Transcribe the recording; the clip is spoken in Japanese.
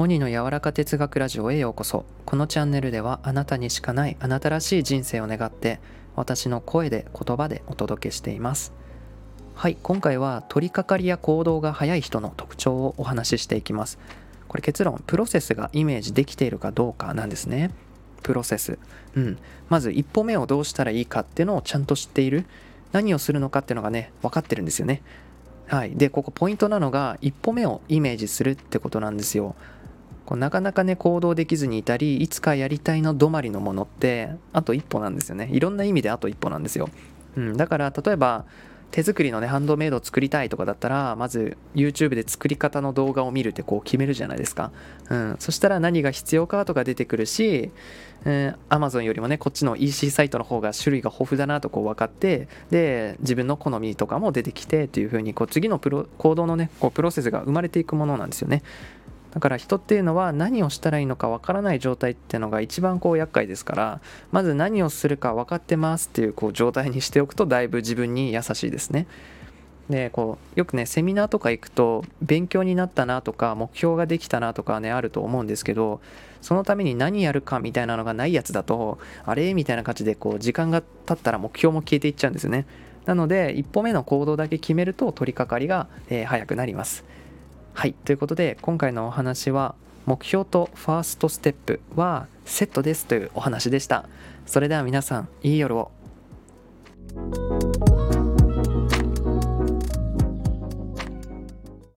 モニの柔らか哲学ラジオへようこそ。このチャンネルではあなたにしかないあなたらしい人生を願って私の声で言葉でお届けしています。はい今回は取り掛かりや行動が早い人の特徴をお話ししていきます。これ結論プロセスがイメージできているかどうかなんですね。プロセス。うん。まず一歩目をどうしたらいいかっていうのをちゃんと知っている。何をするのかっていうのがね分かってるんですよね。はい、でここポイントなのが一歩目をイメージするってことなんですよ。こうなかなかね行動できずにいたりいつかやりたいの止まりのものってあと一歩なんですよね。いろんな意味であと一歩なんですよ、うん、だから例えば手作りのねハンドメイドを作りたいとかだったらまず YouTube で作り方の動画を見るってこう決めるじゃないですか、うん、そしたら何が必要かとか出てくるし、えー、Amazon よりもねこっちの EC サイトの方が種類が豊富だなとこう分かってで自分の好みとかも出てきてっていう風にこう次のプロ行動のねこうプロセスが生まれていくものなんですよね。だから人っていうのは何をしたらいいのかわからない状態っていうのが一番こう厄介ですからまず何をするか分かってますっていうこう状態にしておくとだいぶ自分に優しいですね。でこうよくねセミナーとか行くと勉強になったなとか目標ができたなとかねあると思うんですけどそのために何やるかみたいなのがないやつだとあれみたいな感じでこう時間が経ったら目標も消えていっちゃうんですよねなので一歩目の行動だけ決めると取り掛かりが、えー、早くなりますはいということで今回のお話は目標とファーストステップはセットですというお話でした。それでは皆さんいい夜を。